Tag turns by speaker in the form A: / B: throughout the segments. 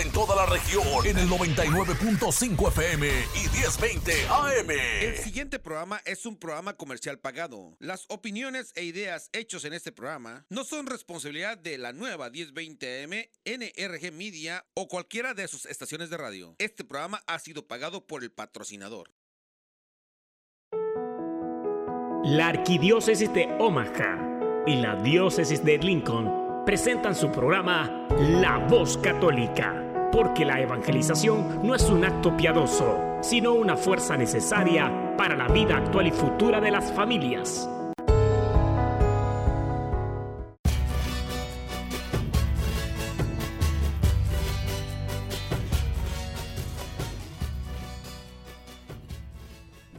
A: en toda la región en el 99.5 FM y 1020 AM.
B: El siguiente programa es un programa comercial pagado. Las opiniones e ideas hechos en este programa no son responsabilidad de la nueva 1020 AM, NRG Media o cualquiera de sus estaciones de radio. Este programa ha sido pagado por el patrocinador.
C: La Arquidiócesis de Omaha y la Diócesis de Lincoln presentan su programa La Voz Católica, porque la evangelización no es un acto piadoso, sino una fuerza necesaria para la vida actual y futura de las familias.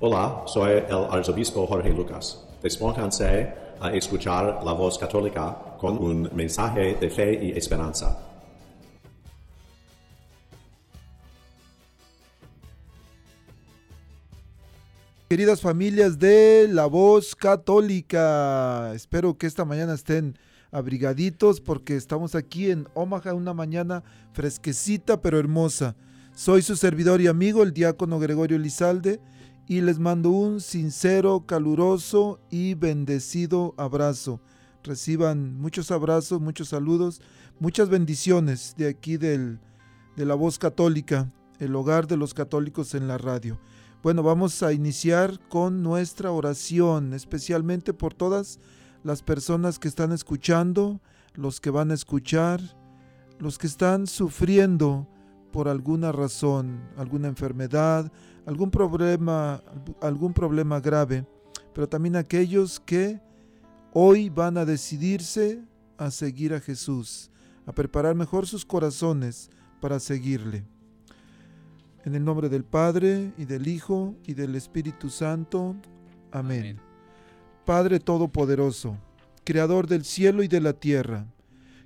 D: Hola, soy el arzobispo Jorge Lucas. Despónganse a escuchar la voz católica con un mensaje de fe y esperanza.
E: Queridas familias de La Voz Católica, espero que esta mañana estén abrigaditos porque estamos aquí en Omaha, una mañana fresquecita pero hermosa. Soy su servidor y amigo, el diácono Gregorio Lizalde, y les mando un sincero, caluroso y bendecido abrazo. Reciban muchos abrazos, muchos saludos, muchas bendiciones de aquí del, de la voz católica, el hogar de los católicos en la radio. Bueno, vamos a iniciar con nuestra oración, especialmente por todas las personas que están escuchando, los que van a escuchar, los que están sufriendo por alguna razón, alguna enfermedad, algún problema, algún problema grave, pero también aquellos que hoy van a decidirse a seguir a Jesús, a preparar mejor sus corazones para seguirle. En el nombre del Padre y del Hijo y del Espíritu Santo. Amén. Amén. Padre Todopoderoso, Creador del cielo y de la tierra,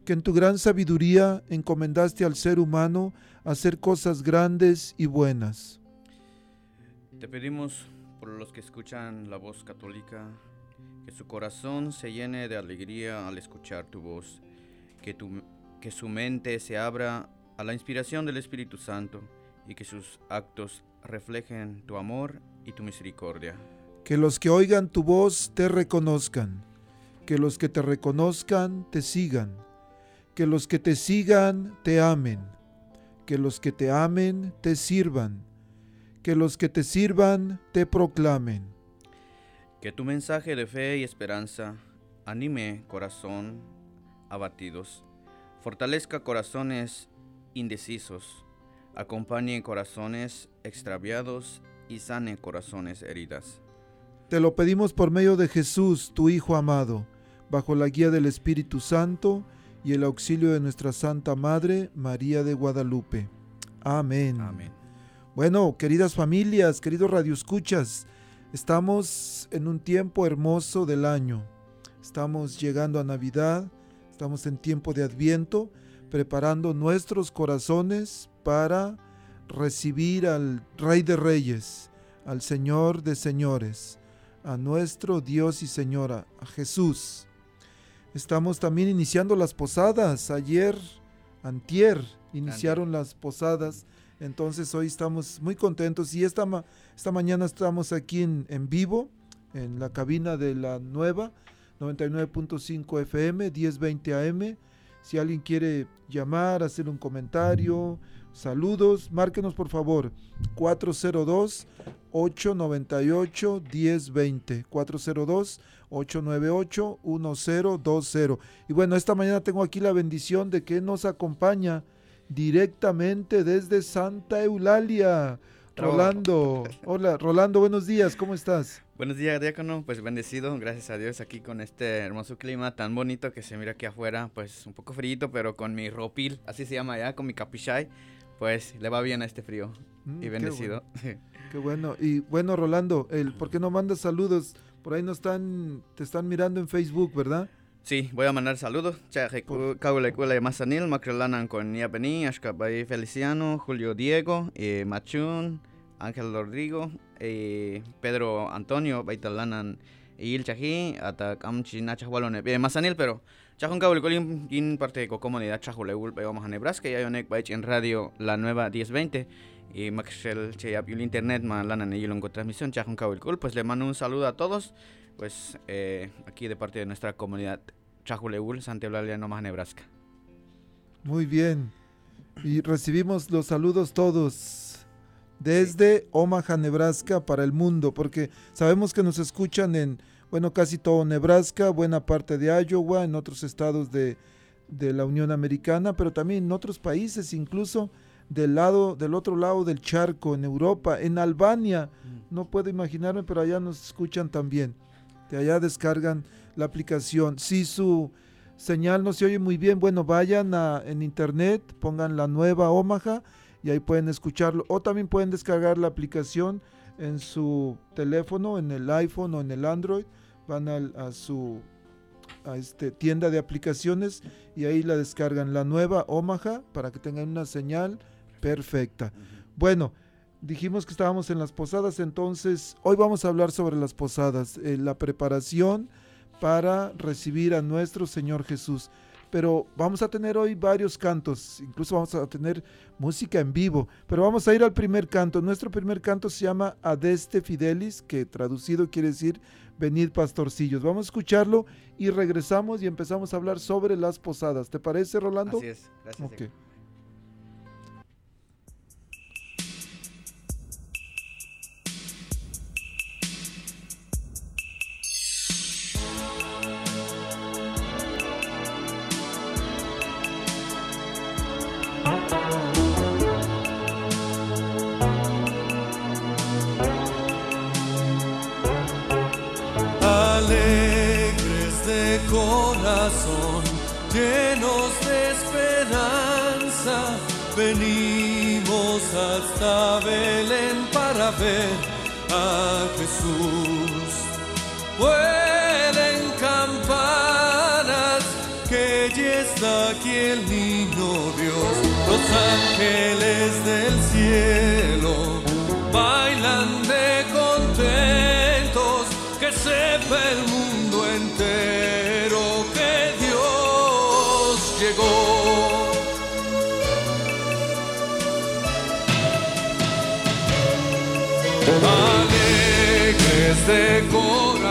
E: que en tu gran sabiduría encomendaste al ser humano hacer cosas grandes y buenas.
F: Te pedimos por los que escuchan la voz católica, que su corazón se llene de alegría al escuchar tu voz, que, tu, que su mente se abra a la inspiración del Espíritu Santo y que sus actos reflejen tu amor y tu misericordia.
E: Que los que oigan tu voz te reconozcan, que los que te reconozcan te sigan, que los que te sigan te amen, que los que te amen te sirvan, que los que te sirvan te proclamen.
F: Que tu mensaje de fe y esperanza anime corazón abatidos, fortalezca corazones indecisos, acompañe corazones extraviados y sane corazones heridas.
E: Te lo pedimos por medio de Jesús, tu Hijo amado, bajo la guía del Espíritu Santo y el auxilio de nuestra Santa Madre, María de Guadalupe. Amén.
F: Amén.
E: Bueno, queridas familias, queridos radioescuchas, estamos en un tiempo hermoso del año. Estamos llegando a Navidad, estamos en tiempo de Adviento, preparando nuestros corazones para recibir al Rey de Reyes, al Señor de Señores, a nuestro Dios y Señora, a Jesús. Estamos también iniciando las posadas. Ayer, antier, iniciaron las posadas. Entonces hoy estamos muy contentos y esta, esta mañana estamos aquí en, en vivo, en la cabina de la nueva 99.5 FM, 1020 AM. Si alguien quiere llamar, hacer un comentario, saludos, márquenos por favor 402 898 1020 402 898 1020. Y bueno, esta mañana tengo aquí la bendición de que nos acompaña directamente desde Santa Eulalia. Rolando, hola, Rolando, buenos días, ¿cómo estás?
F: Buenos días, diácono, pues bendecido, gracias a Dios, aquí con este hermoso clima tan bonito que se mira aquí afuera, pues un poco frío, pero con mi ropil, así se llama allá, con mi capuchai, pues le va bien a este frío
E: Mm,
F: y bendecido.
E: Qué bueno. qué bueno. Y bueno, Rolando, el, ¿por qué no mandas saludos? Por ahí no están, te están mirando en Facebook, ¿verdad?
F: Sí, voy a mandar saludos. Caule Cuele Mazanil, Macrelanan con Niapení, Ashkabay Feliciano, Julio Diego, eh, Machun, Ángel Rodrigo, eh, Pedro Antonio, Baitalanan Il Chaji, hasta Kamchi Nachawalone. Eh, Mazanil, pero Chajun Kabulicolín, in parte de comunidad Chajuleul, vamos a Nebraska, y hay en radio La Nueva 1020. Y Maxel Cheyap internet, man lana en transmisión, Chajun Kabulicol. Pues le mando un saludo a todos, pues eh, aquí de parte de nuestra comunidad Chajuleul, Santa Eulalia, Nomás Nebraska.
E: Muy bien. Y recibimos los saludos todos desde Omaha, Nebraska, para el mundo, porque sabemos que nos escuchan en bueno, casi todo Nebraska, buena parte de Iowa, en otros estados de, la Unión Americana, pero también en otros países, incluso del lado, del otro lado del charco, en Europa, en Albania, mm. no puedo imaginarme, pero allá nos escuchan también. De allá descargan la aplicación. Si su señal no se oye muy bien, bueno, vayan a, en internet, pongan la nueva Omaha y ahí pueden escucharlo. O también pueden descargar la aplicación en su teléfono, en el iPhone o en el Android, van a, su a este, tienda de aplicaciones y ahí la descargan. La nueva Omaha para que tengan una señal perfecta. Bueno, dijimos que estábamos en las posadas, entonces hoy vamos a hablar sobre las posadas, eh, la preparación para recibir a nuestro Señor Jesús pero vamos a tener hoy varios cantos, incluso vamos a tener música en vivo, pero vamos a ir al primer canto. Nuestro primer canto se llama Adeste Fidelis, que traducido quiere decir Venid pastorcillos. Vamos a escucharlo y regresamos y empezamos a hablar sobre las posadas. ¿Te parece, Rolando?
F: Así es, gracias.
G: Llenos de esperanza, venimos hasta Belén para ver a Jesús. Vuelen campanas, que ya está aquí el niño Dios, los ángeles del cielo llegó. Alegres de corazón,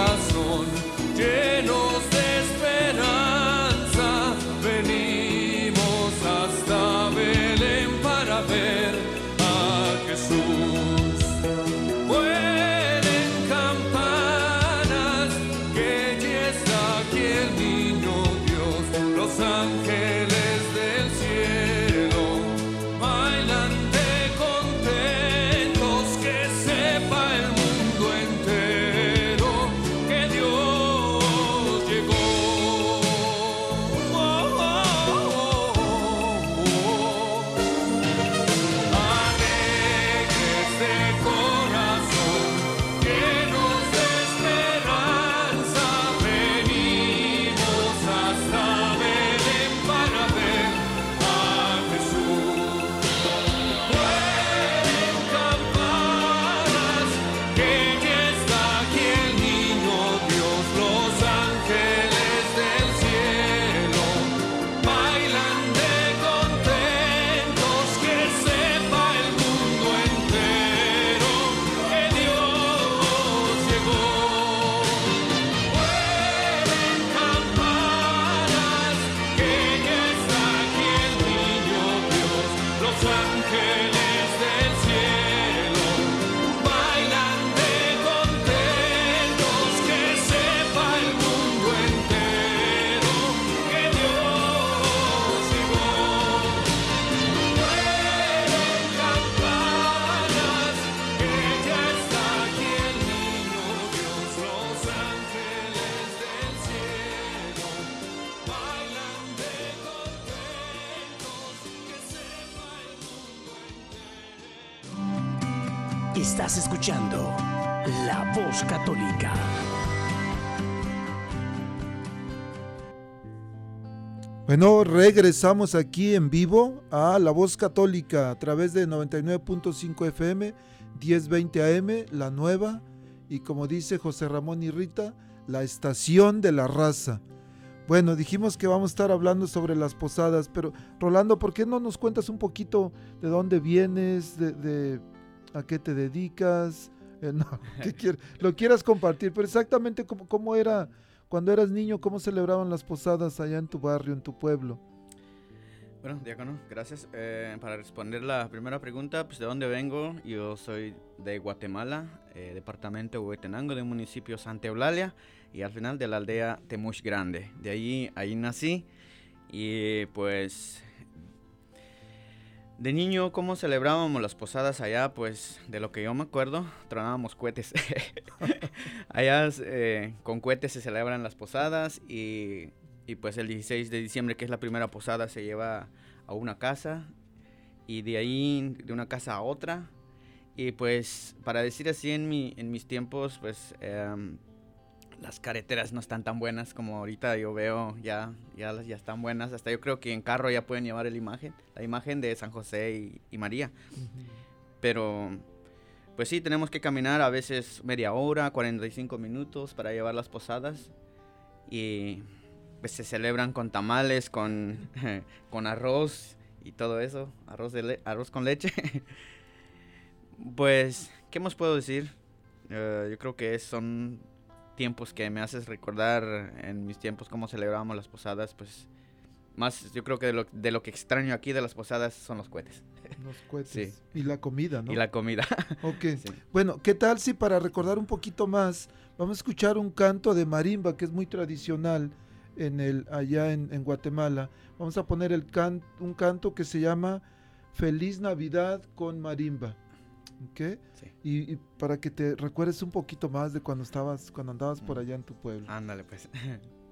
E: Bueno, regresamos aquí en vivo a La Voz Católica a través de 99.5 FM, 1020 AM, la nueva, y como dice José Ramón y Rita, la estación de la raza. Bueno, dijimos que vamos a estar hablando sobre las posadas, pero Rolando, ¿por qué no nos cuentas un poquito de dónde vienes, de, de a qué te dedicas? Eh, no, ¿qué quier- lo quieras compartir, pero exactamente cómo, cómo era cuando eras niño, cómo celebraban las posadas allá en tu barrio, en tu pueblo.
F: Bueno, Diácono, gracias. Eh, para responder la primera pregunta, pues de dónde vengo, yo soy de Guatemala, eh, departamento de Huetenango, del municipio Santa Eulalia y al final de la aldea Temush Grande. De ahí, ahí nací y pues de niño, ¿cómo celebrábamos las posadas allá? Pues de lo que yo me acuerdo, tronábamos cohetes. allá eh, con cohetes se celebran las posadas y, y pues el 16 de diciembre, que es la primera posada, se lleva a una casa y de ahí de una casa a otra. Y pues para decir así en, mi, en mis tiempos, pues em, las carreteras no están tan buenas como ahorita yo veo, ya, ya, ya están buenas. Hasta yo creo que en carro ya pueden llevar la imagen, la imagen de San José y, y María. Pero pues sí, tenemos que caminar a veces media hora, 45 minutos para llevar las posadas. Y pues se celebran con tamales, con, con arroz y todo eso, arroz, de arroz con leche. pues, ¿qué más puedo decir? Eh, yo creo que son tiempos que me haces recordar en mis tiempos cómo celebrábamos las posadas, pues más yo creo que de lo, de lo que extraño aquí de las posadas son los cohetes
E: Los cohetes.
F: Sí.
E: Y la comida, ¿no?
F: y la comida.
E: Ok.
F: Sí.
E: Bueno, ¿qué tal si para recordar un poquito más, vamos a escuchar un canto de marimba que es muy tradicional en el, allá en, en Guatemala? Vamos a poner el can- un canto que se llama Feliz Navidad con marimba. ¿Ok?
F: Sí.
E: Y, y para que te recuerdes un poquito más de cuando estabas, cuando andabas por allá en tu pueblo.
F: Ándale pues.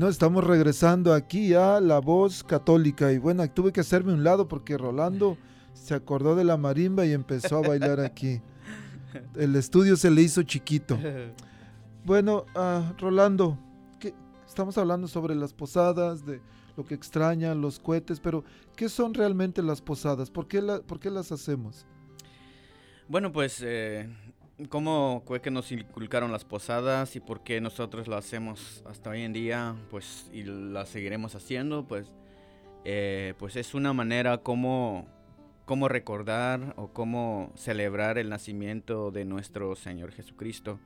E: Bueno, estamos regresando aquí a La Voz Católica y bueno, tuve que hacerme un lado porque Rolando se acordó de la marimba y empezó a bailar aquí. El estudio se le hizo chiquito. Bueno, ah, Rolando, ¿qué- estamos hablando sobre las posadas, de lo que extrañan, los cohetes, pero ¿qué son realmente las posadas? ¿Por qué, por qué las hacemos?
F: Bueno, pues, eh, ¿cómo fue que nos inculcaron las posadas y por qué nosotros lo hacemos hasta hoy en día? Pues, y la seguiremos haciendo, pues, eh, pues es una manera como, como recordar o cómo celebrar el nacimiento de nuestro Señor Jesucristo.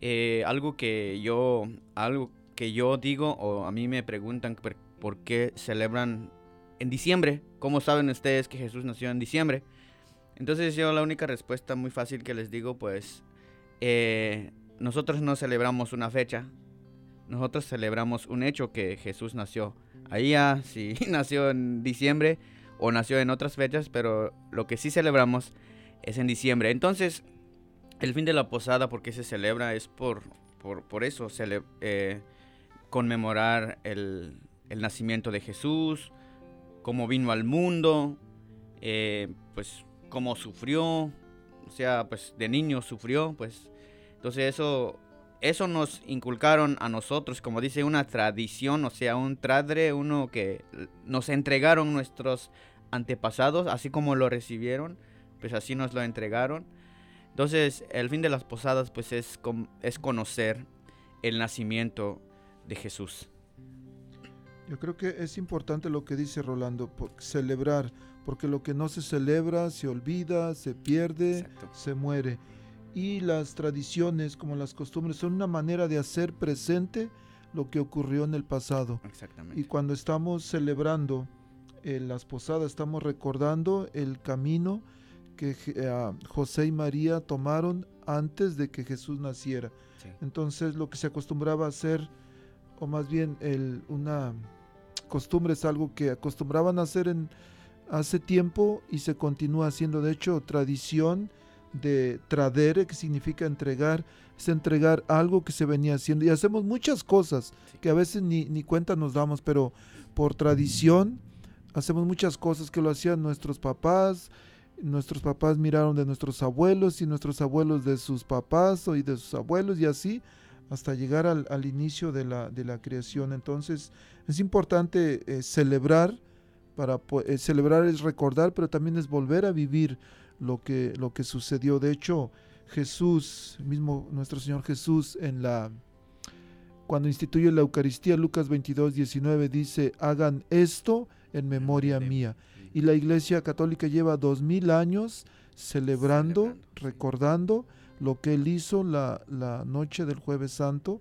F: Eh, algo que yo, algo que yo digo o a mí me preguntan por, qué celebran en diciembre. ¿Cómo saben ustedes que Jesús nació en diciembre? Entonces yo la única respuesta muy fácil que les digo, pues, eh, nosotros no celebramos una fecha, nosotros celebramos un hecho que Jesús nació. Ahí ya, si nació en diciembre o nació en otras fechas, pero lo que sí celebramos es en diciembre. Entonces, el fin de la posada, ¿por qué se celebra? Es por, por, por eso, eh, conmemorar el, el nacimiento de Jesús, cómo vino al mundo, eh, pues cómo sufrió, o sea, pues de niño sufrió, pues entonces eso eso nos inculcaron a nosotros, como dice, una tradición, o sea, un tradre, uno que nos entregaron nuestros antepasados, así como lo recibieron, pues así nos lo entregaron. Entonces, el fin de las posadas, pues es, es conocer el nacimiento de Jesús.
E: Yo creo que es importante lo que dice Rolando, por- celebrar, porque lo que no se celebra se olvida, se pierde,
F: Exacto.
E: se muere. Y las tradiciones, como las costumbres, son una manera de hacer presente lo que ocurrió en el pasado.
F: Exactamente.
E: Y cuando estamos celebrando eh, las posadas, estamos recordando el camino que ah, José y María tomaron antes de que Jesús naciera.
F: Sí.
E: Entonces lo que se acostumbraba a hacer, o más bien el, una costumbre es algo que acostumbraban a hacer en, hace tiempo y se continúa haciendo. De hecho, tradición de tradere, que significa entregar, es entregar algo que se venía haciendo. Y hacemos muchas cosas que a veces ni, ni cuenta nos damos, pero por tradición hacemos muchas cosas que lo hacían nuestros papás. Nuestros papás miraron de nuestros abuelos y nuestros abuelos de sus papás y de sus abuelos y así hasta llegar al, al inicio de la, de la creación. Entonces es importante eh, celebrar, para eh, celebrar es recordar, pero también es volver a vivir lo que, lo que sucedió. De hecho, Jesús, mismo nuestro Señor Jesús, en la cuando instituye la Eucaristía, Lucas 22, 19 dice, hagan esto en memoria mía. Y la Iglesia Católica lleva dos mil años celebrando,
F: Celebrando, sí.
E: recordando lo que él hizo la, la noche del jueves santo,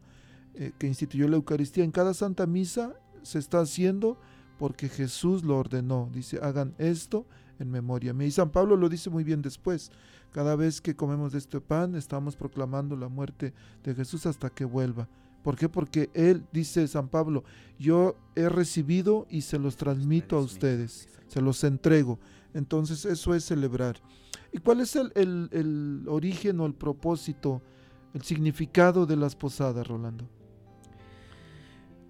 E: eh, que instituyó la Eucaristía. En cada Santa Misa se está haciendo porque Jesús lo ordenó. Dice, hagan esto en memoria mía. Y San Pablo lo dice muy bien después. Cada vez que comemos de este pan, estamos proclamando la muerte de Jesús hasta que vuelva. ¿Por qué? Porque Él, dice San Pablo, yo he recibido y se los transmito a ustedes, se los entrego. Entonces eso es celebrar. ¿Y cuál es el, el- el origen o el propósito, el significado de las posadas, Rolando?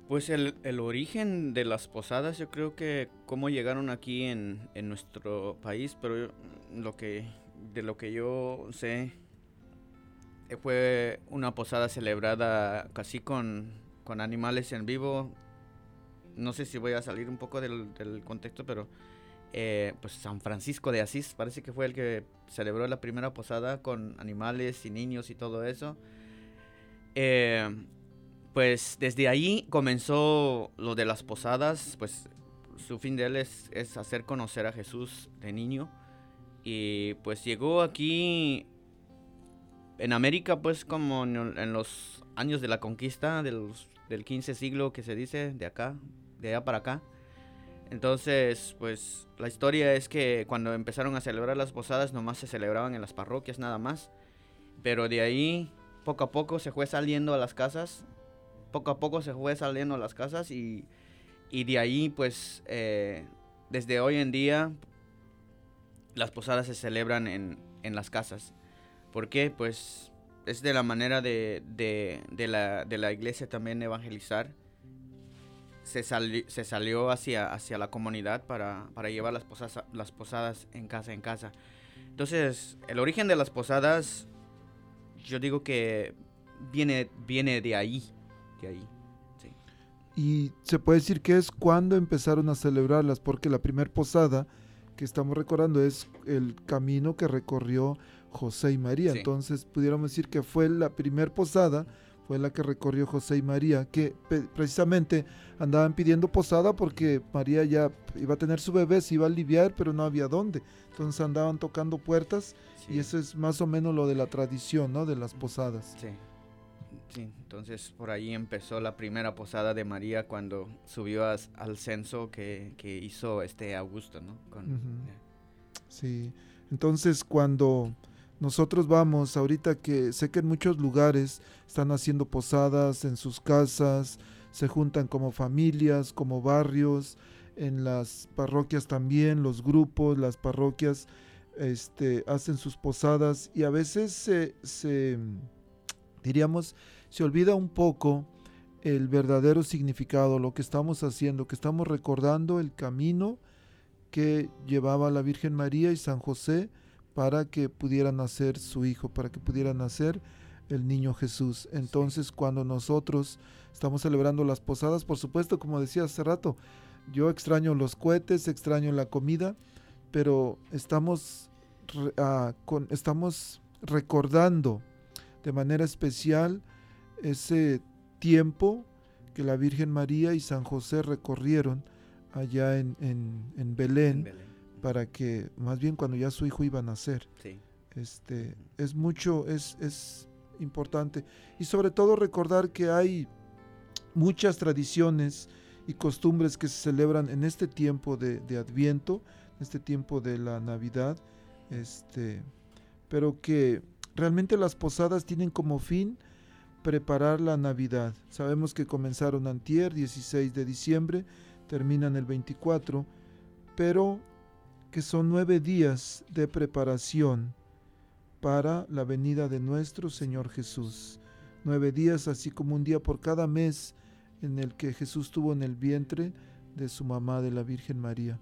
F: Pues el, el origen de las posadas, yo creo que cómo llegaron aquí en, en nuestro país, pero lo que de lo que yo sé eh, fue una posada celebrada casi con, con animales en vivo. No sé si voy a salir un poco del, del contexto, pero eh, pues San Francisco de Asís parece que fue el que celebró la primera posada con animales y niños y todo eso. Eh, pues desde ahí comenzó lo de las posadas, pues su fin de él es, hacer conocer a Jesús de niño. Y pues llegó aquí en América, pues como en, los años de la conquista del 15 siglo que se dice, de acá, de allá para acá. Entonces, pues la historia es que cuando empezaron a celebrar las posadas, nomás se celebraban en las parroquias nada más. Pero de ahí, poco a poco se fue saliendo a las casas. Poco a poco se fue saliendo las casas y, y de ahí, pues, eh, desde hoy en día, las posadas se celebran en, en las casas. ¿Por qué? Pues es de la manera de, de, de la, de la iglesia también evangelizar. Se, sali- se salió hacia, hacia la comunidad para, para llevar las posadas, las posadas en casa en casa. Entonces, el origen de las posadas, yo digo que viene, viene de ahí. De ahí. Sí.
E: Y se puede decir que es cuando empezaron a celebrarlas, porque la primera posada que estamos recordando es el camino que recorrió José y María.
F: Sí.
E: Entonces pudiéramos decir que fue la primera posada, fue la que recorrió José y María, que precisamente andaban pidiendo posada porque María ya iba a tener su bebé, se iba a aliviar, pero no había dónde. Entonces andaban tocando puertas y eso es más o menos lo de la tradición, ¿no? De las posadas.
F: Sí. Sí, entonces por ahí empezó la primera posada de María cuando subió al censo que, que hizo este Augusto, ¿no? Con- eh,
E: Sí, entonces cuando nosotros vamos, ahorita que sé que en muchos lugares están haciendo posadas en sus casas, se juntan como familias, como barrios, en las parroquias también, los grupos, las parroquias este, hacen sus posadas y a veces se, se, diríamos, se olvida un poco el verdadero significado, lo que estamos haciendo, que estamos recordando el camino que llevaba la Virgen María y San José para que pudiera nacer su hijo, para que pudiera nacer el niño Jesús. Entonces, cuando nosotros estamos celebrando las posadas, por supuesto, como decía hace rato, yo extraño los cohetes, extraño la comida, pero estamos, ah, con- estamos recordando de manera especial ese tiempo que la Virgen María y San José recorrieron allá en, en- en Belén,
F: en Belén.
E: para que más bien cuando ya su hijo iba a nacer.
F: Sí.
E: Este, es mucho, es, es importante. Y sobre todo recordar que hay muchas tradiciones y costumbres que se celebran en este tiempo de, de Adviento, en este tiempo de la Navidad, este, pero que realmente las posadas tienen como fin preparar la Navidad. Sabemos que comenzaron antier, 16 de diciembre, terminan el 24, pero que son nueve días de preparación para la venida de nuestro Señor Jesús. Nueve días, así como un día por cada mes en el que Jesús tuvo en el vientre de su mamá, de la Virgen María.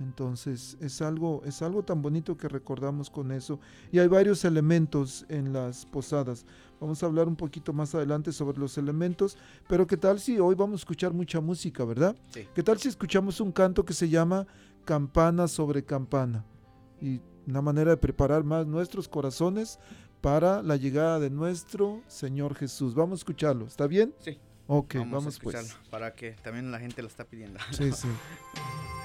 E: Entonces es algo, es algo tan bonito que recordamos con eso. Y hay varios elementos en las posadas. Vamos a hablar un poquito más adelante sobre los elementos. Pero qué tal si hoy vamos a escuchar mucha música, ¿verdad?
F: Sí.
E: ¿Qué tal si escuchamos un canto que se llama Campana sobre Campana? Y una manera de preparar más nuestros corazones para la llegada de nuestro Señor Jesús. Vamos a escucharlo, ¿está bien?
F: Sí.
E: Ok,
F: vamos,
E: vamos,
F: a
E: pues.
F: escucharlo para que también la gente lo está pidiendo.
E: Sí, sí.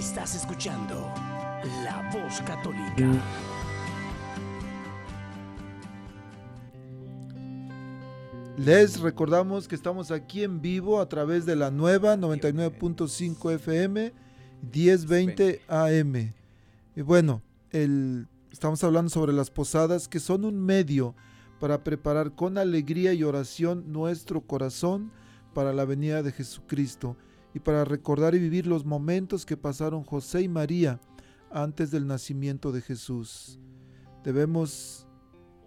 C: Estás escuchando La Voz Católica.
E: Les recordamos que estamos aquí en vivo a través de la nueva 99.5 FM 1020 AM. Y bueno, el, estamos hablando sobre las posadas que son un medio para preparar con alegría y oración nuestro corazón para la venida de Jesucristo y para recordar y vivir los momentos que pasaron José y María antes del nacimiento de Jesús. Debemos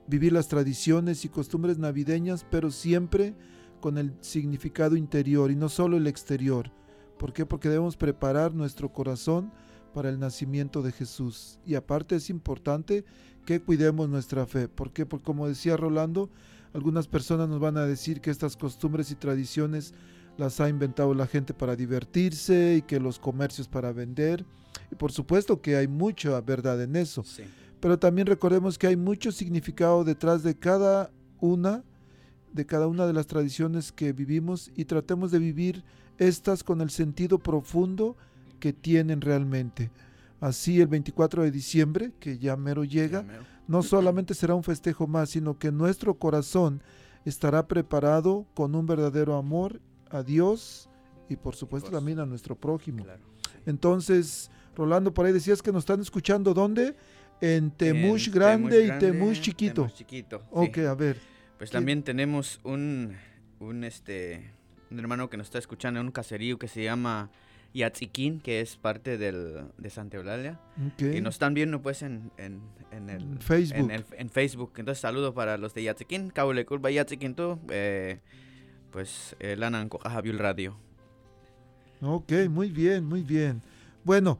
E: vivir las tradiciones y costumbres navideñas, pero siempre con el significado interior y no solo el exterior. ¿Por qué? Porque debemos preparar nuestro corazón para el nacimiento de Jesús. Y aparte es importante que cuidemos nuestra fe. ¿Por qué? Porque como decía Rolando, algunas personas nos van a decir que estas costumbres y tradiciones las ha inventado la gente para divertirse y que los comercios para vender. Y por supuesto que hay mucha verdad en eso.
F: Sí.
E: Pero también recordemos que hay mucho significado detrás de cada una, de cada una de las tradiciones que vivimos y tratemos de vivir estas con el sentido profundo que tienen realmente. Así el 24 de diciembre, que ya mero llega, no solamente será un festejo más, sino que nuestro corazón estará preparado con un verdadero amor a Dios y por supuesto
F: Por
E: también a nuestro prójimo.
F: Claro.
E: Entonces, Rolando, por ahí decías que nos están escuchando ¿dónde? En Temush
F: En
E: Grande y Temush Chiquito.
F: Temush chiquito. sí.
E: Ok, a ver.
F: Pues también tenemos un, un, este, un hermano que nos está escuchando en un caserío que se llama Yatziquín, que es parte del, de Santa Eulalia.
E: ok.
F: Y nos están viendo pues en, en, en el
E: Facebook.
F: En, el- en Facebook. Entonces saludos para los de Yatziquín, Kaule Kurba Yatziquín tú, eh, pues eh, Lanan Kokahabiul Radio.
E: Ok, muy bien, muy bien. Bueno,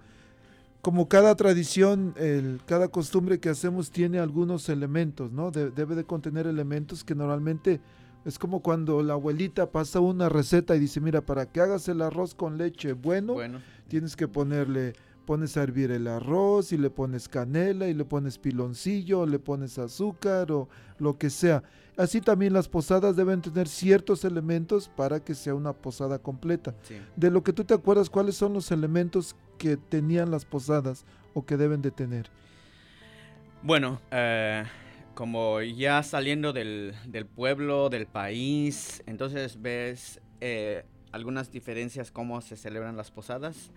E: como cada tradición, el- cada costumbre que hacemos tiene algunos elementos, ¿no? De- debe de contener elementos que normalmente es como cuando la abuelita pasa una receta y dice, mira, para que hagas el arroz con leche bueno,
F: Bueno,
E: tienes que ponerle, pones a hervir el arroz y le pones canela y le pones piloncillo, o le pones azúcar o lo que sea. Así también las posadas deben tener ciertos elementos para que sea una posada completa.
F: sí.
E: De lo que tú te acuerdas, ¿cuáles son los elementos que tenían las posadas o que deben de tener?
F: Bueno, eh, como ya saliendo del, del pueblo, del país, entonces ves eh, algunas diferencias cómo se celebran las posadas.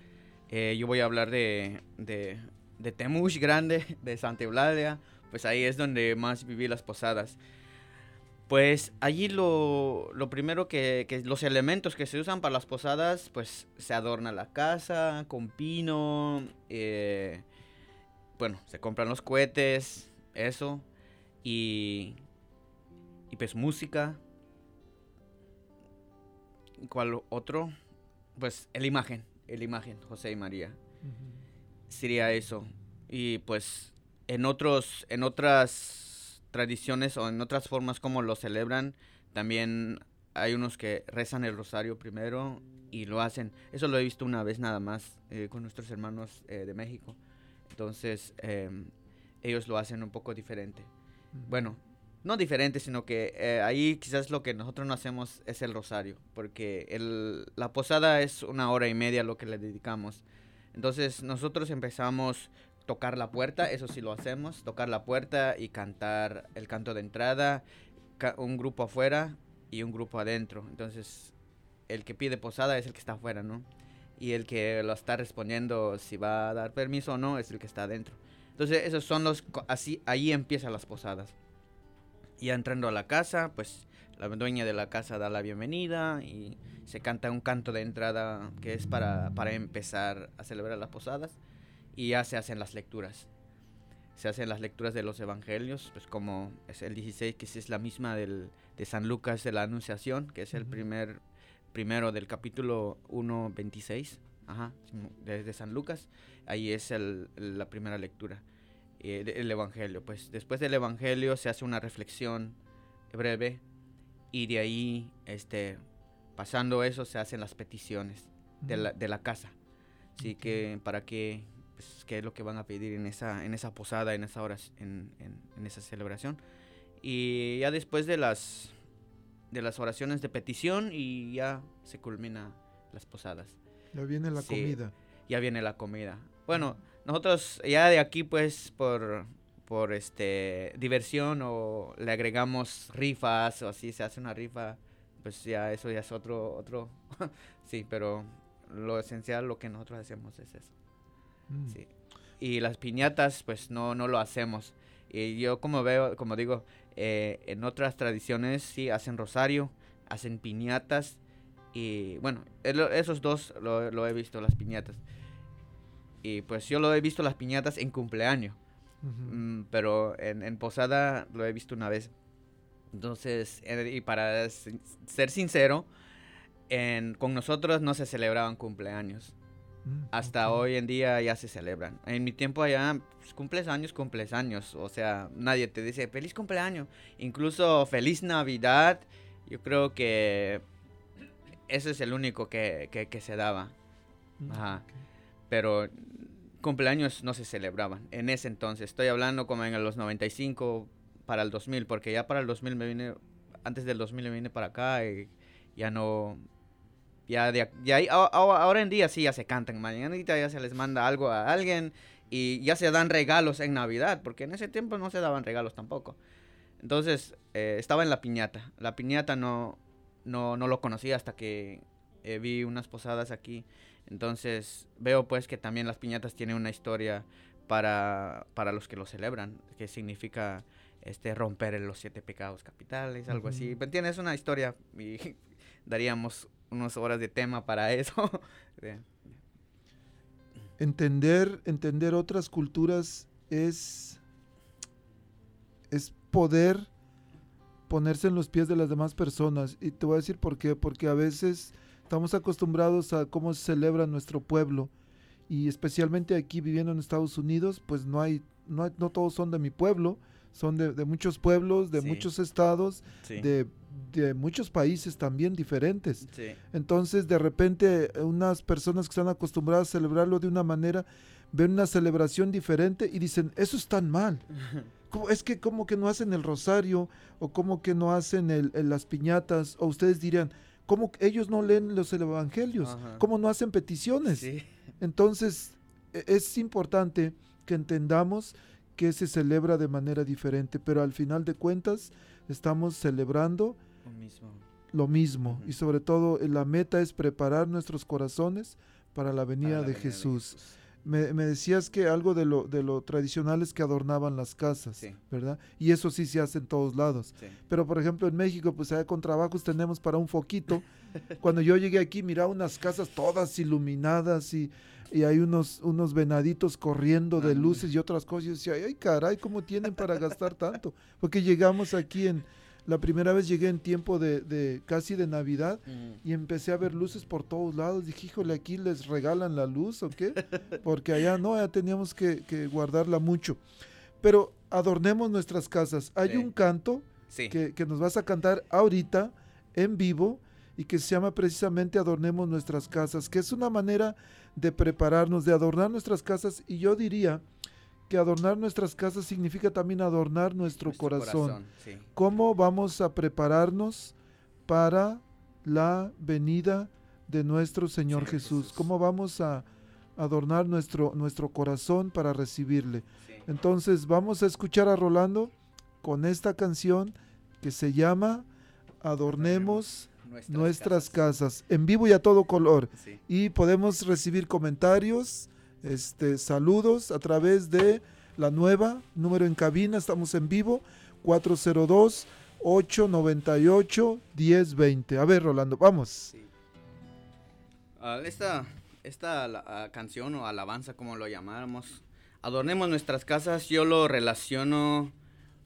F: Eh, yo voy a hablar de, de, de Temush Grande, de Santa Eulalia, pues ahí es donde más viví las posadas. Pues allí lo, lo primero que, los elementos que se usan para las posadas, pues se adorna la casa con pino, eh, bueno, se compran los cohetes, eso, y, y pues música. ¿Y ¿Cuál otro? Pues el imagen, el imagen, José y María. Sería eso. Y pues en otros, en otras tradiciones o en otras formas como lo celebran, también hay unos que rezan el rosario primero y lo hacen. Eso lo he visto una vez nada más eh, con nuestros hermanos eh, de México. Entonces, em, ellos lo hacen un poco diferente. Bueno, no diferente, sino que eh, ahí quizás lo que nosotros no hacemos es el rosario, porque el, la posada es una hora y media lo que le dedicamos. Entonces, nosotros empezamos tocar la puerta, eso sí lo hacemos, tocar la puerta y cantar el canto de entrada, un grupo afuera y un grupo adentro. Entonces, el que pide posada es el que está afuera, ¿no? Y el que lo está respondiendo si va a dar permiso o no es el que está adentro. Entonces, esos son los así ahí empiezan las posadas. Y ya entrando a la casa, pues la dueña de la casa da la bienvenida y se canta un canto de entrada que es para, para empezar a celebrar las posadas y ya se hacen las lecturas. Se hacen las lecturas de los evangelios, pues como es el 16, que es la misma del, de San Lucas de la Anunciación, que es el primer primero del capítulo 1, 26, ajá, de, de San Lucas. Ahí es el- la primera lectura eh, del evangelio. Pues después del evangelio se hace una reflexión breve y de ahí, este, pasando eso, se hacen las peticiones de la, de la casa. Así que para qué, pues, qué es lo que van a pedir en esa, en esa posada, en esa hora, en, en- en esa celebración. Y ya después de las, de las oraciones de petición y ya se culmina las posadas.
E: Ya viene la
F: Sí.
E: comida.
F: ya viene la comida. Bueno, nosotros ya de aquí pues por, por este diversión o le agregamos rifas o así se hace una rifa, pues ya eso ya es otro, otro, sí, pero lo esencial, lo que nosotros hacemos es eso.
E: Mm.
F: Sí. Y las piñatas, pues no, no lo hacemos. Y yo como veo, como digo, eh, en otras tradiciones sí hacen rosario, hacen piñatas. Y bueno, esos dos lo, lo he visto, las piñatas. Y pues yo lo he visto las piñatas en cumpleaños. Mm, pero en, en posada lo he visto una vez. Entonces, y para ser sincero, en- con nosotros no se celebraban cumpleaños.
E: Mm,
F: Hasta hoy en día ya se celebran. En mi tiempo allá, pues, cumples años, cumples años. O sea, nadie te dice feliz cumpleaños. Incluso feliz Navidad. Yo creo que ese es el único que, que- que se daba.
E: Mm,
F: Ajá. Pero cumpleaños no se celebraban en ese entonces. Estoy hablando como en los 95 para el 2000, porque ya para el 2000 me vine, antes del 2000 me vine para acá y ya no, ya de, ya ahora en día sí ya se cantan, mañana ya se les manda algo a alguien y ya se dan regalos en Navidad, porque en ese tiempo no se daban regalos tampoco. Entonces eh, estaba en la piñata. La piñata no, no, no lo conocía hasta que eh, vi unas posadas aquí. Entonces veo pues que también las piñatas tienen una historia para, para los que lo celebran, que significa este romper los siete pecados capitales, algo así. ¿Me entiendes? Es una historia y daríamos unas horas de tema para eso. De-
E: entender, entender otras culturas es, es poder ponerse en los pies de las demás personas. Y te voy a decir por qué. Porque a veces estamos acostumbrados a cómo se celebra nuestro pueblo. Y especialmente aquí viviendo en Estados Unidos, pues no hay, no, hay- no todos son de mi pueblo. Son de, de muchos pueblos, de
F: Sí.
E: muchos estados,
F: sí.
E: de, de muchos países también diferentes.
F: sí.
E: Entonces, de repente, unas personas que están acostumbradas a celebrarlo de una manera, ven una celebración diferente y dicen, eso es tan mal. ¿Cómo- es que como que no hacen el rosario o como que no hacen el- el- las piñatas o ustedes dirían, ¿cómo ellos no leen los evangelios?
F: Ajá.
E: ¿Cómo no hacen peticiones?
F: Sí.
E: Entonces, e- es importante que entendamos que se celebra de manera diferente, pero al final de cuentas estamos celebrando
F: Lo mismo.
E: lo mismo y sobre todo eh, la meta es preparar nuestros corazones para la
F: Para
E: venida
F: la
E: de
F: venida
E: Jesús. Me, me decías que algo de lo, de lo tradicional es que adornaban las casas,
F: Sí.
E: ¿verdad? Y eso sí se hace en todos lados.
F: Sí.
E: Pero por ejemplo en México, pues allá con trabajos tenemos para un foquito. Cuando yo llegué aquí, miraba unas casas todas iluminadas y, y hay unos, unos venaditos corriendo de luces y otras cosas. Y yo decía, ay caray, ¿cómo tienen para gastar tanto? Porque llegamos aquí en, la primera vez llegué en tiempo de, de casi de Navidad
F: Mm.
E: y empecé a ver luces por todos lados. Dije, híjole, aquí les regalan la luz o qué? Porque allá no, allá teníamos que, que guardarla mucho. Pero adornemos nuestras casas. Hay
F: Sí.
E: un canto
F: Sí.
E: que, que nos vas a cantar ahorita en vivo y que se llama precisamente Adornemos nuestras casas, que es una manera de prepararnos, de adornar nuestras casas y yo diría que adornar nuestras casas significa también adornar nuestro,
F: Nuestro
E: corazón.
F: sí.
E: ¿Cómo vamos a prepararnos para la venida de nuestro Señor Jesús?
F: Jesús.
E: ¿Cómo vamos a adornar nuestro, nuestro corazón para recibirle?
F: sí.
E: Entonces vamos a escuchar a Rolando con esta canción que se llama Adornemos nuestras casas, en vivo y a todo color. Y podemos recibir comentarios, este, saludos a través de la nueva número en cabina, estamos en vivo, 402 898 1020. A ver, Rolando, vamos.
F: Esta esta canción o alabanza, como lo llamáramos, adornemos nuestras casas, yo lo relaciono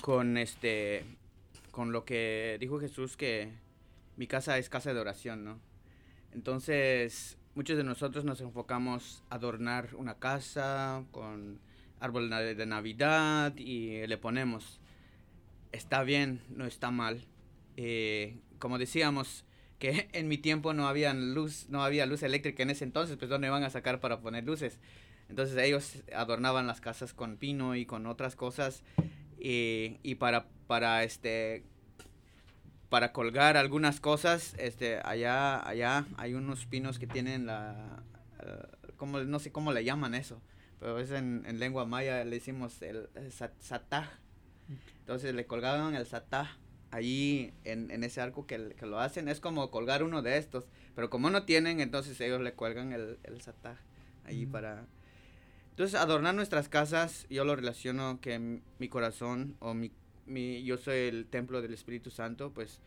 F: con este con lo que dijo Jesús que mi casa es casa de oración, ¿no? Entonces, muchos de nosotros nos enfocamos a adornar una casa con árbol de Navidad y le ponemos está bien, no está mal. Eh, como decíamos, que en mi tiempo no había luz, no había luz eléctrica en ese entonces, pues dónde van a sacar para poner luces. Entonces ellos adornaban las casas con pino y con otras cosas y, y para para este para colgar algunas cosas, este allá allá hay unos pinos que tienen la eh, cómo, no sé cómo le llaman eso, pero es en, en lengua maya le decimos el, el sat- sataj. Entonces le colgaban el sataj allí en, en ese arco que, que lo hacen. Es como colgar uno de estos, pero como no tienen, entonces ellos le cuelgan el, el sataj allí
E: Mm.
F: para... Entonces adornar nuestras casas, yo lo relaciono que mi corazón o mi, yo soy el templo del Espíritu Santo, pues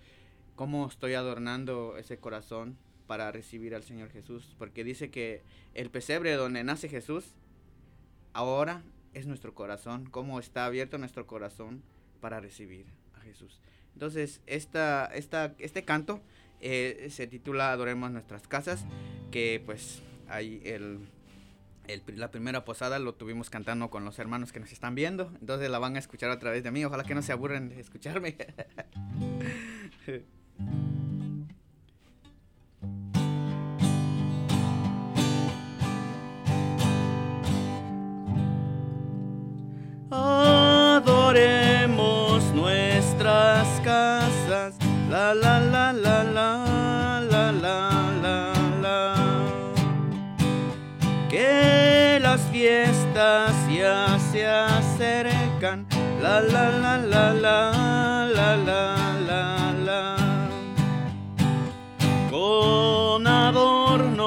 F: cómo estoy adornando ese corazón para recibir al Señor Jesús, porque dice que el pesebre donde nace Jesús ahora es nuestro corazón, cómo está abierto nuestro corazón para recibir a Jesús. Entonces, esta, esta, este canto eh, se titula Adoremos nuestras casas, que pues ahí el, el la primera posada lo tuvimos cantando con los hermanos que nos están viendo, entonces la van a escuchar a través de mí, ojalá que no se aburren de escucharme. Adoremos nuestras casas, la la la la la la la la la la la la. Con adornos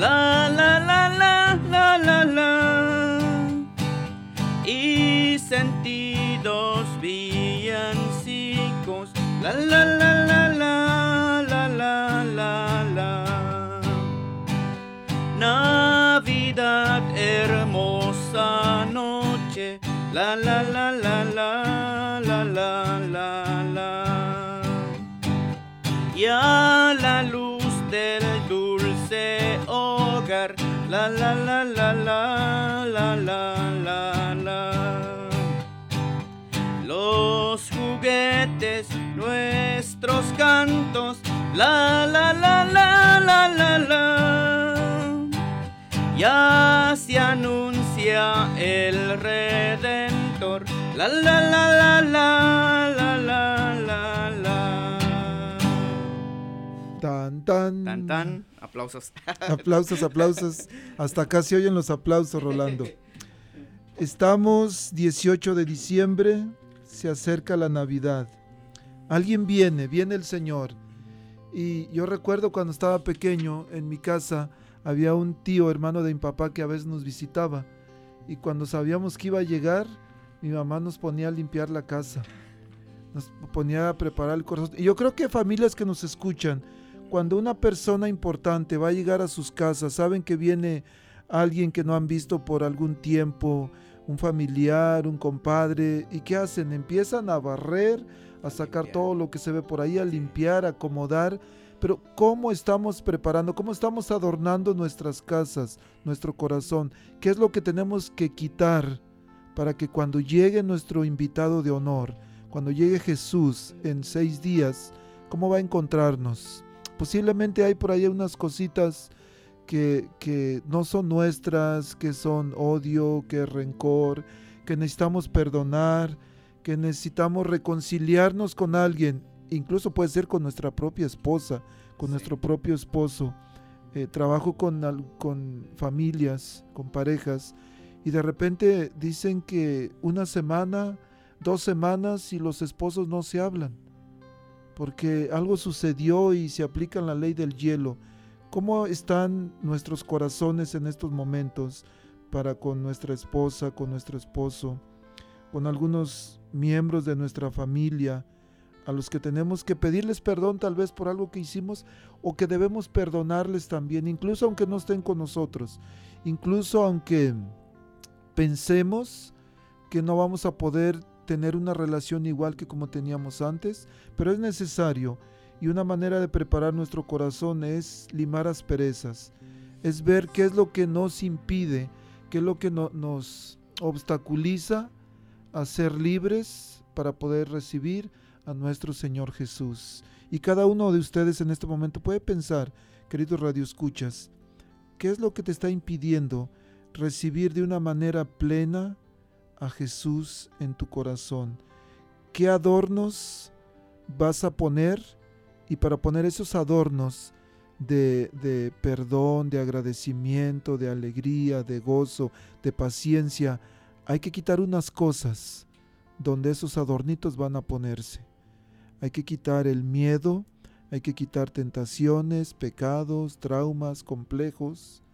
F: love. Cantos. La la la la la la la. Ya se anuncia el Redentor. La la la la la la la la la.
E: Tan, tan.
F: Tan tan. Aplausos.
E: Aplausos, aplausos. Hasta acá se oyen los aplausos, Rolando. Estamos 18 de diciembre, se acerca la Navidad. Alguien viene, viene el Señor. Y yo recuerdo cuando estaba pequeño, en mi casa había un tío, hermano de mi papá, que a veces nos visitaba. Y cuando sabíamos que iba a llegar, mi mamá nos ponía a limpiar la casa. Nos ponía a preparar el corazón. Y yo creo que familias que nos escuchan, cuando una persona importante va a llegar a sus casas, saben que viene alguien que no han visto por algún tiempo, un familiar, un compadre, ¿y qué hacen? Empiezan a barrer, a sacar
F: Limpiar.
E: todo lo que se ve por ahí, a limpiar, a acomodar. Pero ¿cómo estamos preparando? ¿Cómo estamos adornando nuestras casas, nuestro corazón? ¿Qué es lo que tenemos que quitar para que cuando llegue nuestro invitado de honor, cuando llegue Jesús en seis días, ¿cómo va a encontrarnos? Posiblemente hay por ahí unas cositas que, que no son nuestras, que son odio, que rencor, que necesitamos perdonar, que necesitamos reconciliarnos con alguien, incluso puede ser con nuestra propia esposa, con
F: Sí.
E: nuestro propio esposo. Eh, trabajo con familias, con parejas, y de repente dicen que una semana, dos semanas y los esposos no se hablan, porque algo sucedió y se aplica la ley del hielo. ¿Cómo están nuestros corazones en estos momentos para con nuestra esposa, con nuestro esposo, con algunos miembros de nuestra familia, a los que tenemos que pedirles perdón tal vez por algo que hicimos o que debemos perdonarles también, incluso aunque no estén con nosotros? incluso aunque pensemos que no vamos a poder tener una relación igual que como teníamos antes, pero es necesario y una manera de preparar nuestro corazón es limar asperezas, es ver qué es lo que nos impide, qué es lo que no- nos obstaculiza a ser libres para poder recibir a nuestro Señor Jesús. Y cada uno de ustedes en este momento puede pensar, queridos radioescuchas, ¿qué es lo que te está impidiendo recibir de una manera plena a Jesús en tu corazón? ¿Qué adornos vas a poner? Y para poner esos adornos de, perdón, de agradecimiento, de alegría, de gozo, de paciencia, hay que quitar unas cosas donde esos adornitos van a ponerse. Hay que quitar el miedo, hay que quitar tentaciones, pecados, traumas, complejos.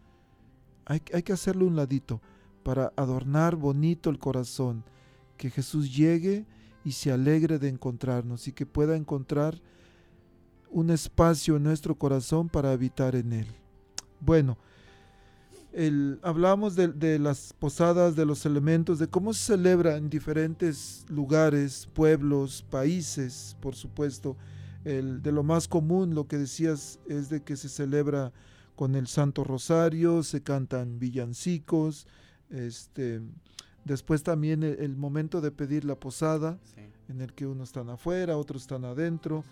E: Hay, hay que hacerlo un ladito para adornar bonito el corazón, que Jesús llegue y se alegre de encontrarnos y que pueda encontrar un espacio en nuestro corazón para habitar en él. Bueno, el, hablamos de, de las posadas, de los elementos, de cómo se celebra en diferentes lugares, pueblos, países, por supuesto. El, de lo más común, lo que decías, es de que se celebra con el Santo Rosario, se cantan villancicos, este, después también el, el momento de pedir la posada,
F: Sí.
E: en el que unos están afuera, otros están adentro.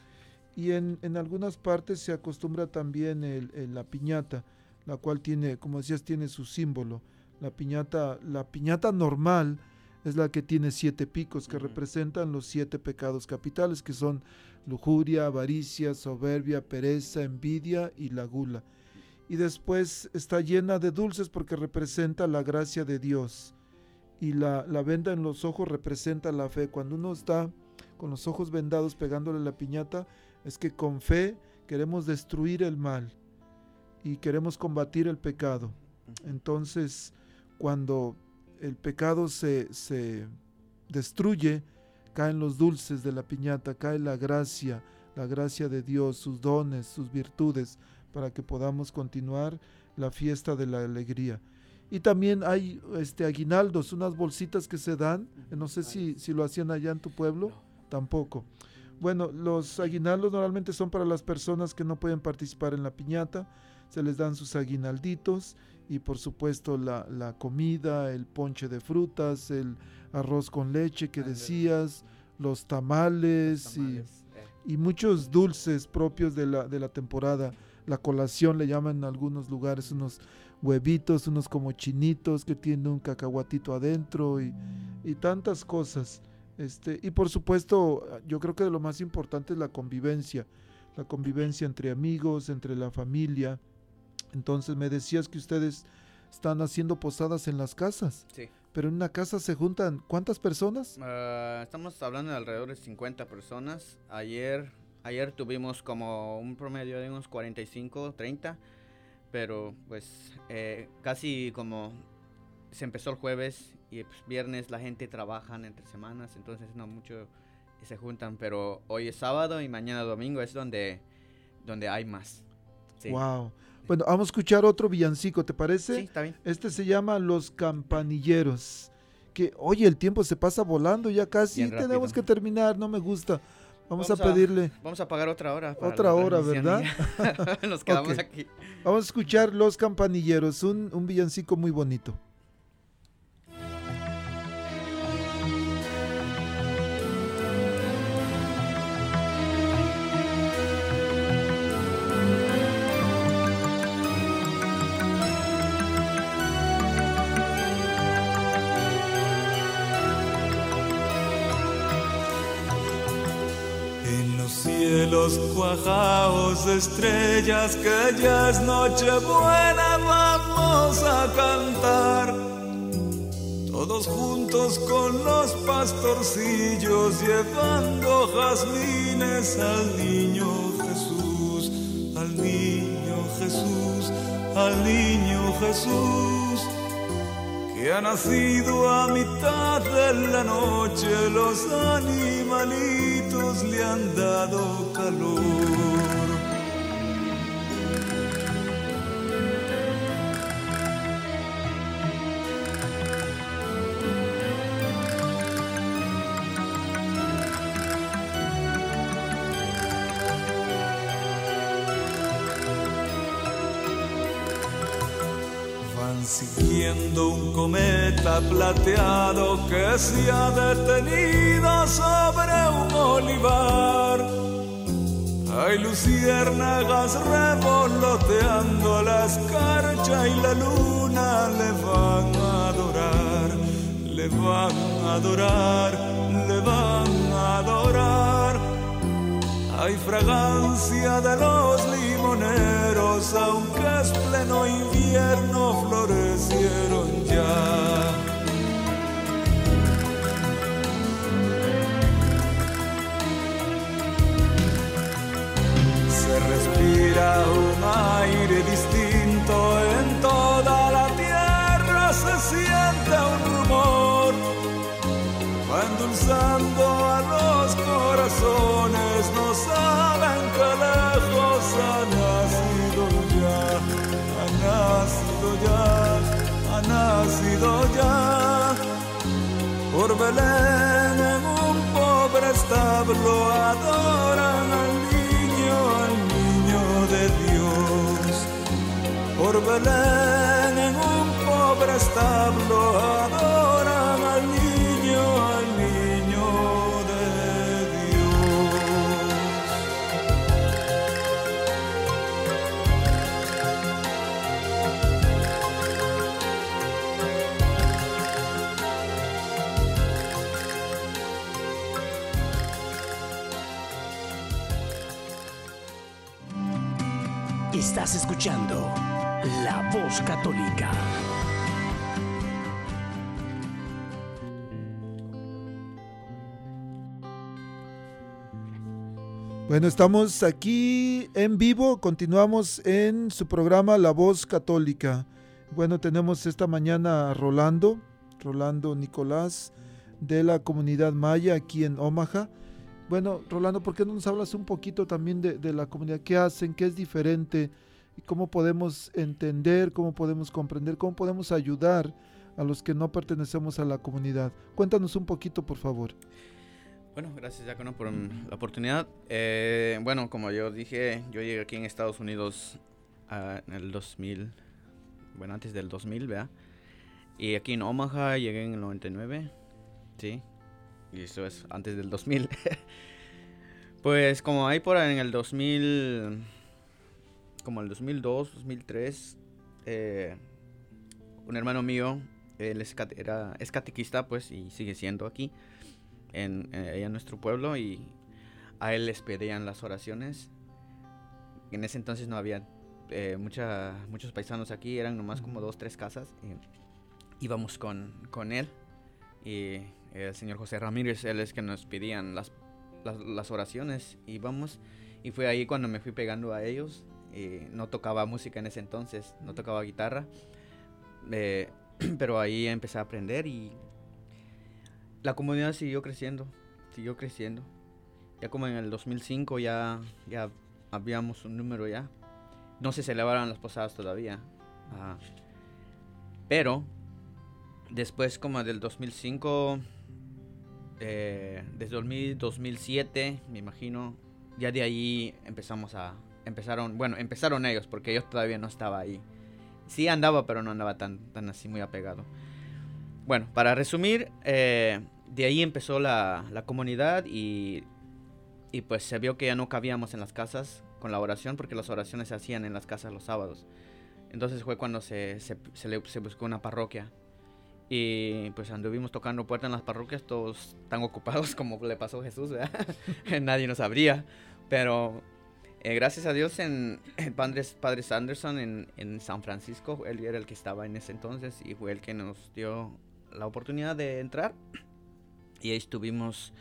E: Y en, en algunas partes se acostumbra también el- el- la piñata, la cual tiene, como decías, tiene su símbolo. La piñata, la piñata normal es la que tiene siete picos, que representan los siete pecados capitales, que son lujuria, avaricia, soberbia, pereza, envidia y la gula. Y después está llena de dulces porque representa la gracia de Dios. Y la, la venda en los ojos representa la fe. Cuando uno está con los ojos vendados pegándole la piñata, es que con fe queremos destruir el mal y queremos combatir el pecado. Entonces, cuando el pecado se, se destruye, caen los dulces de la piñata, cae la gracia, la gracia de Dios, sus dones, sus virtudes, para que podamos continuar la fiesta de la alegría. Y también hay este aguinaldos, unas bolsitas que se dan, no sé si, si lo hacían allá en tu pueblo, tampoco. Bueno, los aguinaldos normalmente son para las personas que no pueden participar en la piñata, se les dan sus aguinalditos y por supuesto la, la comida, el ponche de frutas, el arroz con leche que decías, los tamales,
F: eh.
E: y muchos dulces propios de la, de la temporada. La colación le llaman en algunos lugares unos huevitos, unos como chinitos que tienen un cacahuatito adentro y, y tantas cosas. Este, y por supuesto, yo creo que de lo más importante es la convivencia, la convivencia entre amigos, entre la familia. Entonces me decías que ustedes están haciendo posadas en las casas,
F: Sí.
E: pero en una casa se juntan ¿cuántas personas?
F: Ah, estamos hablando de alrededor de 50 personas. Ayer, ayer tuvimos como un promedio de unos 45, 30, pero pues eh, casi como se empezó el jueves y pues, viernes la gente trabaja entre semanas, entonces no mucho se juntan, pero hoy es sábado y mañana domingo es donde, donde hay más. Sí.
E: Wow. Bueno, vamos a escuchar otro villancico, ¿te parece?
F: Sí, está bien.
E: Este se llama Los Campanilleros. Que, oye, el tiempo se pasa volando ya casi.
F: Bien
E: Tenemos
F: rápido.
E: que terminar, no me gusta. Vamos,
F: Vamos
E: a
F: a-
E: pedirle.
F: Vamos a pagar otra hora. para
E: Otra hora,
F: ya. Nos quedamos aquí.
E: Vamos a escuchar Los Campanilleros, un, un villancico muy bonito.
G: Cielos cuajados de estrellas que ya es noche buena vamos a cantar. Todos juntos con los pastorcillos llevando jazmines al niño Jesús, al niño Jesús, al niño Jesús que ha nacido a mitad de la noche, los animalitos le han dado calor. Cometa plateado que se ha detenido sobre un olivar. Hay luciérnagas revoloteando la escarcha y la luna le van a adorar, le van a adorar, le van a adorar. Hay fragancia de los limoneros, aunque es pleno invierno, florecieron aire distinto en toda la tierra, se siente un rumor, va endulzando a los corazones, no saben que lejos ha nacido ya, ha nacido ya, ha nacido ya. Por Belén en un pobre establo adoran Por Belén en un pobre establo adoran al niño, al niño de Dios.
C: Estás escuchando Católica.
E: Bueno, estamos aquí en vivo, continuamos en su programa La Voz Católica. Bueno, tenemos esta mañana a Rolando, Rolando Nicolás, de la comunidad maya aquí en Omaha. Bueno, Rolando, ¿por qué no nos hablas un poquito también de la comunidad? ¿Qué hacen? ¿Qué es diferente? ¿Y cómo podemos entender? ¿Cómo podemos comprender? ¿Cómo podemos ayudar a los que no pertenecemos a la comunidad? Cuéntanos un poquito, por favor.
F: Bueno, gracias Diácono por mm, la oportunidad. Eh, bueno, como yo dije, yo llegué aquí en Estados Unidos ah, en el 2000, bueno, antes del 2000, ¿verdad? Y aquí en Omaha llegué en el 99, ¿sí? Y eso es antes del 2000. pues como ahí por ahí en el 2000, como el 2002, 2003, eh, un hermano mío, él es, era, es catequista, pues, y sigue siendo aquí en, eh, en nuestro pueblo y a él les pedían las oraciones. En ese entonces no había eh, mucha, muchos paisanos aquí, eran nomás como dos, tres casas. Y íbamos con, con él y el señor José Ramírez, él es que nos pedían las, las, las oraciones. Y vamos, y fue ahí cuando me fui pegando a ellos. Y no tocaba música en ese entonces, no tocaba guitarra. eh, pero ahí empecé a aprender y la comunidad siguió creciendo, siguió creciendo. Ya como en el 2005 ya, ya habíamos un número ya. No se celebraban las posadas todavía. pero después como del 2005, eh, desde 2000, 2007, me imagino, ya de ahí empezamos a... Empezaron, bueno, empezaron ellos porque yo todavía no estaba ahí. Sí andaba, pero no andaba tan, tan así muy apegado. Bueno, para resumir, eh, de ahí empezó la, la comunidad y, y pues se vio que ya no cabíamos en las casas con la oración porque las oraciones se hacían en las casas los sábados. Entonces fue cuando se, se, le- se buscó una parroquia. Y pues anduvimos tocando puertas en las parroquias, todos tan ocupados como le pasó a Jesús. Nadie nos abría. Pero eh, gracias a Dios en el padre, padre Sanderson en, en San Francisco, él era el que estaba en ese entonces y fue el que nos dio la oportunidad de entrar. Y ahí estuvimos,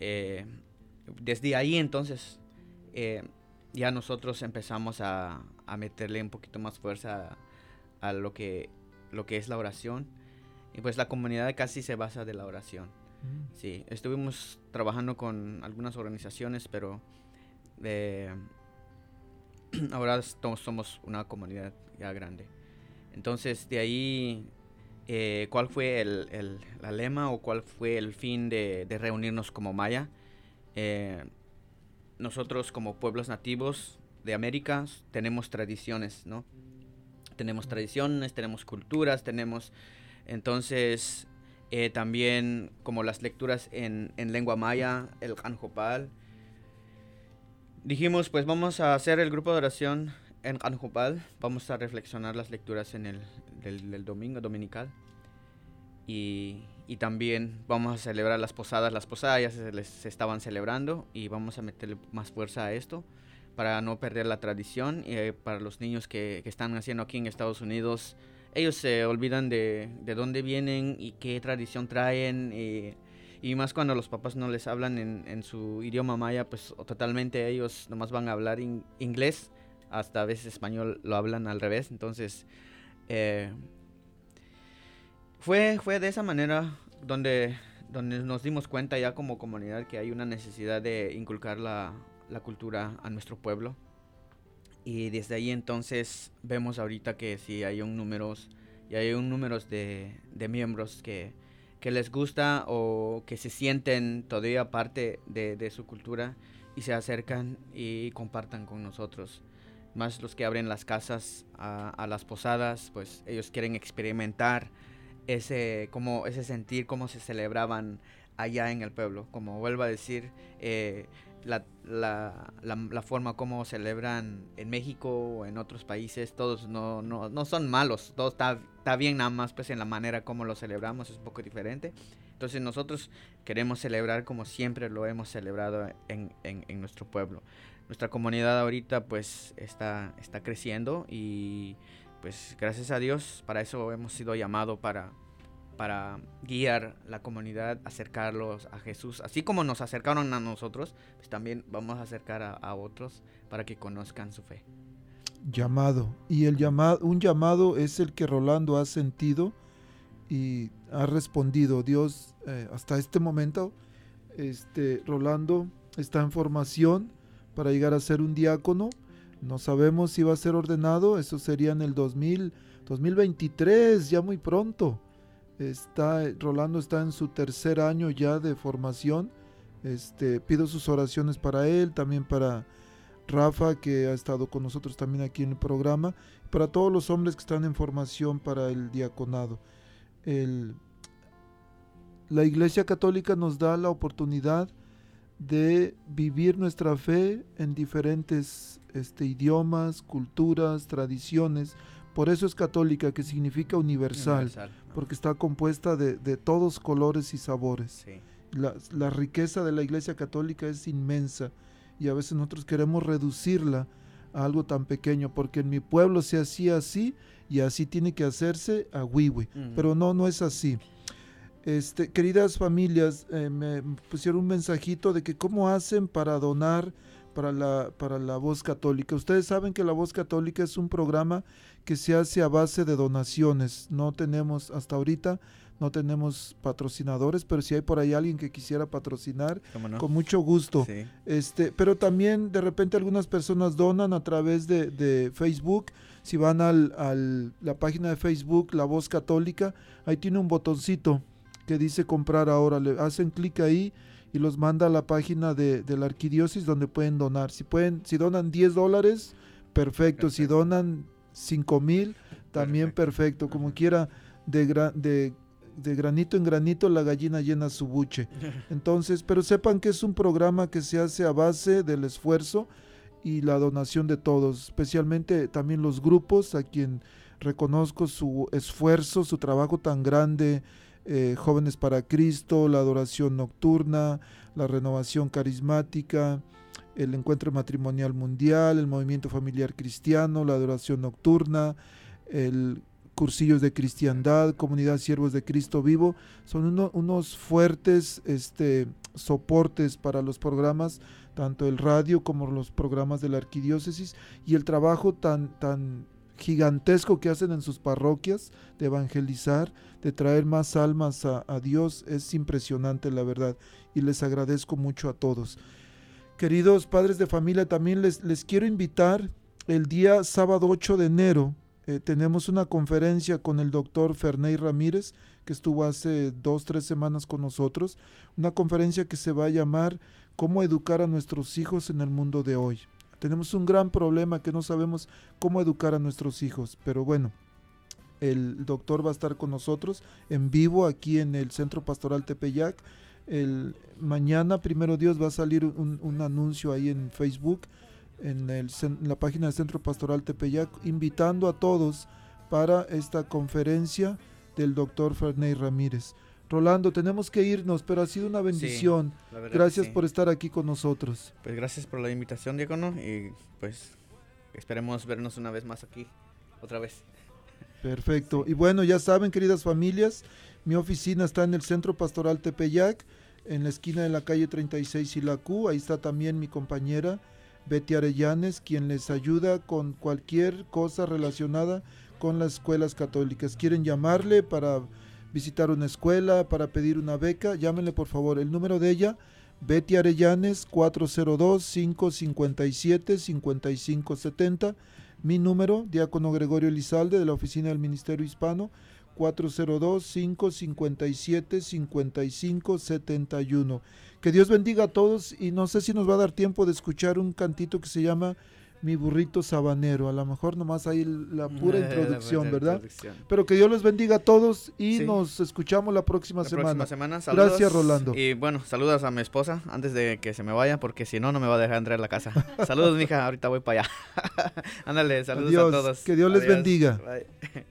F: eh, desde ahí entonces, eh, ya nosotros empezamos a, a meterle un poquito más fuerza a, a lo, que, lo que es la oración. Y pues la comunidad casi se basa de la oración. Sí, estuvimos trabajando con algunas organizaciones, pero eh, ahora somos una comunidad ya grande. Entonces, de ahí, eh, ¿cuál fue el, el- lema o cuál fue el fin de, de reunirnos como Maya? Eh, nosotros como pueblos nativos de América tenemos tradiciones, ¿no? tenemos tradiciones, tenemos culturas, tenemos entonces eh, también como las lecturas en, en lengua maya, el Anjopal. Dijimos, pues vamos a hacer el grupo de oración en Anjopal, vamos a reflexionar las lecturas en el del, domingo dominical y, y también vamos a celebrar las posadas. Las posadas ya se, les- estaban celebrando y vamos a meterle más fuerza a esto para no perder la tradición y eh, para los niños que, que están naciendo aquí en Estados Unidos. Ellos se olvidan de, de dónde vienen y qué tradición traen. eh, y más cuando los papás no les hablan en, en su idioma maya, pues totalmente ellos nomás van a hablar in- inglés, hasta a veces español lo hablan al revés. Entonces, eh, fue, fue de esa manera donde, donde nos dimos cuenta ya como comunidad que hay una necesidad de inculcar la, la cultura a nuestro pueblo. Y desde ahí entonces vemos ahorita que sí hay un números, y hay un números de, de miembros que, que les gusta o que se sienten todavía parte de, de su cultura y se acercan y compartan con nosotros. Más los que abren las casas a, las posadas, pues ellos quieren experimentar ese, como, ese sentir, cómo se celebraban allá en el pueblo. Como vuelvo a decir, eh, la, la, la, forma como celebran en México o en otros países, todos no, no, no son malos, todo está, está bien nada más pues en la manera como lo celebramos es un poco diferente. Entonces nosotros queremos celebrar como siempre lo hemos celebrado en, en, en nuestro pueblo. Nuestra comunidad ahorita pues está, está creciendo y pues gracias a Dios para eso hemos sido llamados para, para guiar la comunidad, acercarlos a Jesús. Así como nos acercaron a nosotros, pues también vamos a acercar a, a otros para que conozcan su fe.
E: llamado. Y el llamado, un llamado es el que Rolando ha sentido y ha respondido. Dios, eh, hasta este momento, este, Rolando está en formación para llegar a ser un diácono. No sabemos si va a ser ordenado, eso sería en el 2000, 2023, ya muy pronto. Está, Rolando está en su tercer año ya de formación. Este, pido sus oraciones para él, también para Rafa, que ha estado con nosotros también aquí en el programa, para todos los hombres que están en formación para el diaconado. El- la Iglesia Católica nos da la oportunidad de vivir nuestra fe en diferentes este, idiomas, culturas, tradiciones. Por eso es católica, que significa universal, porque está compuesta de, de todos colores y sabores
F: Sí.
E: la, la riqueza de la Iglesia Católica es inmensa y a veces nosotros queremos reducirla a algo tan pequeño, porque en mi pueblo se hacía así y así tiene que hacerse a Wiwi,
F: Ujú.
E: pero no, no es así. Este, queridas familias, eh, me pusieron un mensajito de que cómo hacen para donar para la, para la voz católica. Ustedes saben que la voz católica es un programa que se hace a base de donaciones. No tenemos hasta ahorita, no tenemos patrocinadores, pero si hay por ahí alguien que quisiera patrocinar, con mucho gusto.
F: Sí.
E: Este, pero también de repente algunas personas donan a través de, de Facebook. Si van al, al- la página de Facebook, La Voz Católica, ahí tiene un botoncito que dice comprar ahora. Le hacen clic ahí y los manda a la página de, de la arquidiócesis donde pueden donar. Si pueden, si donan 10 dólares, perfecto. Si donan 5 mil, también perfecto. Como quiera, de, gra- de, de granito en granito la gallina llena su buche. Entonces, pero sepan que es un programa que se hace a base del esfuerzo y la donación de todos, especialmente también los grupos a quien reconozco su esfuerzo, su trabajo tan grande, eh, Jóvenes para Cristo, la adoración nocturna, la renovación carismática, el encuentro matrimonial mundial, el movimiento familiar cristiano, la adoración nocturna, el cursillos de cristiandad, comunidad siervos de Cristo vivo, son uno- unos fuertes este, soportes para los programas, tanto el radio como los programas de la arquidiócesis y el trabajo tan, tan gigantesco que hacen en sus parroquias de evangelizar, de traer más almas a, Dios, es impresionante la verdad y les agradezco mucho a todos. Queridos padres de familia, también les, les quiero invitar el día sábado 8 de enero. eh, tenemos una conferencia con el doctor Ferney Ramírez, que estuvo hace dos, tres semanas con nosotros. Una conferencia que se va a llamar Cómo educar a nuestros hijos en el mundo de hoy. Tenemos un gran problema que no sabemos cómo educar a nuestros hijos, pero bueno, el doctor va a estar con nosotros en vivo aquí en el Centro Pastoral Tepeyac. El, mañana, primero Dios, va a salir un, un anuncio ahí en Facebook, en, en la página del Centro Pastoral Tepeyac, invitando a todos para esta conferencia del doctor Ferney Ramírez. Rolando, tenemos que irnos, pero ha sido una bendición. Gracias
F: sí.
E: por estar aquí con nosotros.
F: Pues gracias por la invitación, Diácono, y pues esperemos vernos una vez más aquí, otra vez.
E: Perfecto. Y bueno, ya saben, queridas familias, mi oficina está en el Centro Pastoral Tepeyac, en la esquina de la calle 36 y la Q. Ahí está también mi compañera Betty Arellanes, quien les ayuda con cualquier cosa relacionada con las escuelas católicas. ¿Quieren llamarle para visitar una escuela, para pedir una beca? Llámenle por favor. El número de ella, Betty Arellanes, 402-557-5570. Mi número, Diácono Gregorio Elizalde, de la Oficina del Ministerio Hispano, 402-557-5571. Que Dios bendiga a todos y no sé si nos va a dar tiempo de escuchar un cantito que se llama Mi burrito sabanero. A lo mejor nomás hay la pura introducción, ¿verdad?
F: introducción.
E: Pero que Dios les bendiga a todos y
F: Sí.
E: nos escuchamos la próxima
F: La
E: semana.
F: próxima semana, saludos.
E: Gracias, Rolando.
F: Y bueno, saludos a mi esposa antes de que se me vaya, porque si no, no me va a dejar entrar a la casa. saludos, mija, ahorita voy para allá. Ándale, saludos
E: Adiós,
F: a todos.
E: que Dios les bendiga.
F: Bye.